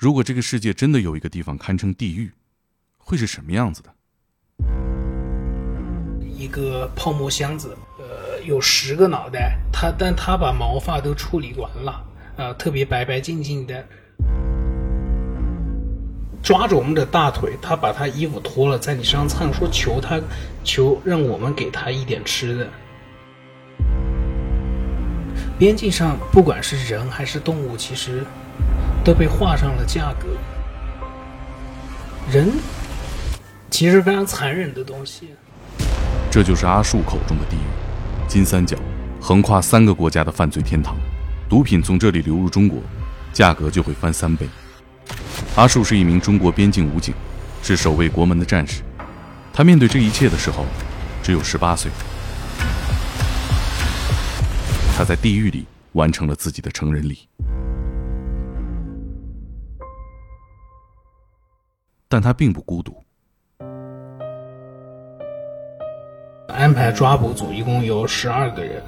如果这个世界真的有一个地方堪称地狱，会是什么样子的？一个泡沫箱子，呃，有十个脑袋，他但他把毛发都处理完了，啊，特别白白净净的。抓着我们的大腿，他把他衣服脱了，在你身上蹭，说求他，求让我们给他一点吃的。边境上，不管是人还是动物，其实都被画上了价格。人其实非常残忍的东西。这就是阿树口中的地狱，金三角，横跨三个国家的犯罪天堂。毒品从这里流入中国，价格就会翻三倍。阿树是一名中国边境武警，是守卫国门的战士。他面对这一切的时候，只有十八岁。他在地狱里完成了自己的成人礼，但他并不孤独。安排抓捕组一共有十二个人，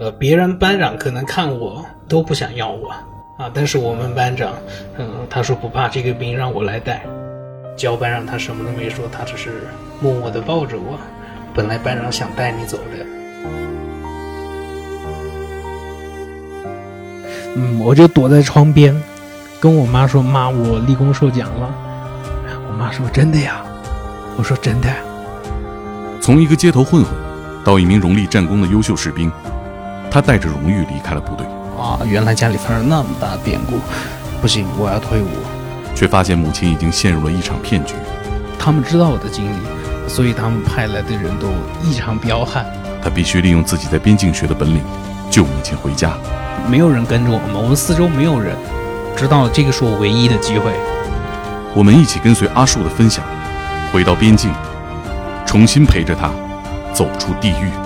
呃，别人班长可能看我都不想要我啊，但是我们班长，嗯，他说不怕这个兵让我来带。教班长他什么都没说，他只是默默的抱着我。本来班长想带你走的。嗯，我就躲在窗边，跟我妈说：“妈，我立功受奖了。”我妈说：“真的呀？”我说：“真的。”从一个街头混混，到一名荣立战功的优秀士兵，他带着荣誉离开了部队。啊，原来家里发生那么大变故，不行，我要退伍。却发现母亲已经陷入了一场骗局。他们知道我的经历，所以他们派来的人都异常彪悍。他必须利用自己在边境学的本领，救母亲回家。没有人跟着我们，我们四周没有人，知道这个是我唯一的机会。我们一起跟随阿树的分享，回到边境，重新陪着他走出地狱。